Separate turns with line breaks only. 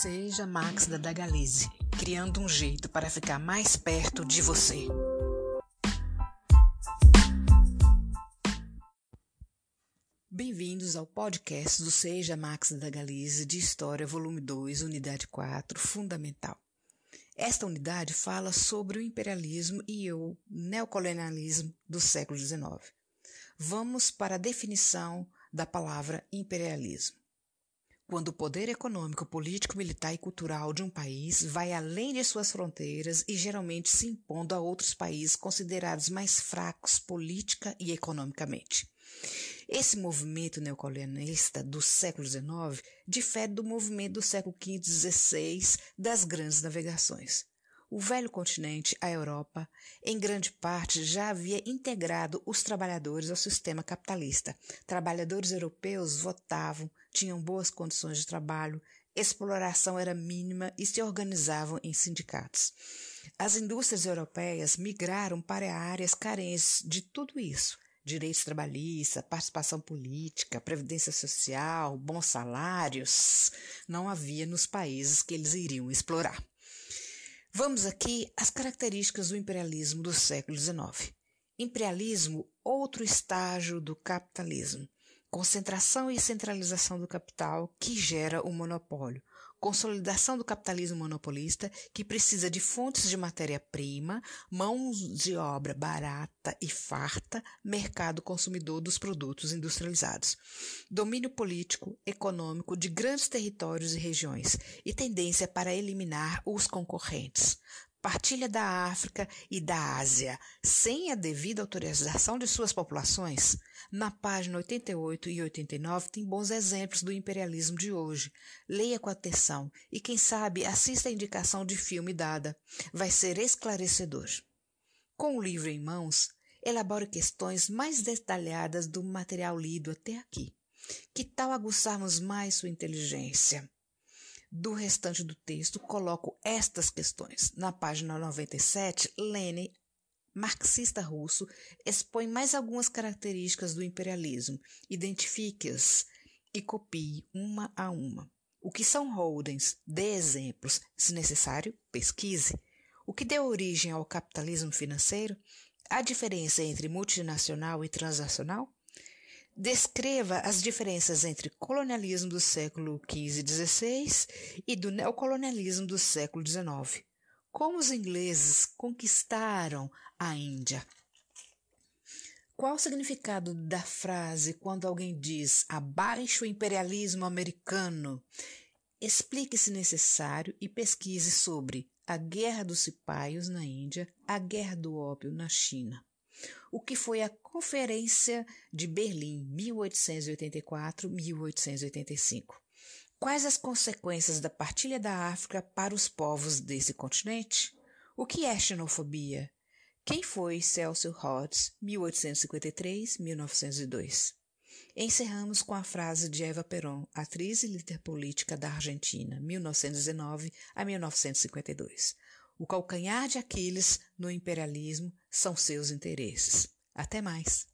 Seja Max da Dagalize, criando um jeito para ficar mais perto de você. Bem-vindos ao podcast do Seja Max da Dagalize de História, volume 2, unidade 4, fundamental. Esta unidade fala sobre o imperialismo e o neocolonialismo do século XIX. Vamos para a definição da palavra imperialismo quando o poder econômico, político, militar e cultural de um país vai além de suas fronteiras e geralmente se impondo a outros países considerados mais fracos política e economicamente. Esse movimento neocolonialista do século XIX difere do movimento do século XV e XVI das grandes navegações. O velho continente, a Europa, em grande parte já havia integrado os trabalhadores ao sistema capitalista. Trabalhadores europeus votavam, tinham boas condições de trabalho, exploração era mínima e se organizavam em sindicatos. As indústrias europeias migraram para áreas carentes de tudo isso direitos trabalhistas, participação política, previdência social, bons salários, não havia nos países que eles iriam explorar. Vamos aqui às características do imperialismo do século XIX. Imperialismo, outro estágio do capitalismo. Concentração e centralização do capital que gera o monopólio, consolidação do capitalismo monopolista, que precisa de fontes de matéria-prima, mãos de obra barata e farta, mercado consumidor dos produtos industrializados, domínio político, econômico de grandes territórios e regiões e tendência para eliminar os concorrentes, partilha da África e da Ásia sem a devida autorização de suas populações? Na página 88 e 89 tem bons exemplos do imperialismo de hoje. Leia com atenção e, quem sabe, assista a indicação de filme dada. Vai ser esclarecedor. Com o livro em mãos, elabore questões mais detalhadas do material lido até aqui. Que tal aguçarmos mais sua inteligência? Do restante do texto, coloco estas questões. Na página 97, Lenin, marxista russo, expõe mais algumas características do imperialismo. Identifique-as e copie uma a uma. O que são holdings? Dê exemplos. Se necessário, pesquise. O que deu origem ao capitalismo financeiro? A diferença entre multinacional e transnacional? Descreva as diferenças entre colonialismo do século XV e XVI e do neocolonialismo do século XIX. Como os ingleses conquistaram a Índia? Qual o significado da frase quando alguém diz abaixo o imperialismo americano? Explique se necessário e pesquise sobre a Guerra dos Cipaios na Índia, a Guerra do Ópio na China o que foi a Conferência de Berlim 1884-1885. Quais as consequências da partilha da África para os povos desse continente? O que é xenofobia? Quem foi Celso Rhodes, 1853-1902? Encerramos com a frase de Eva Peron, atriz e líder política da Argentina, 1919 a 1952. O calcanhar de Aquiles no imperialismo são seus interesses. Até mais!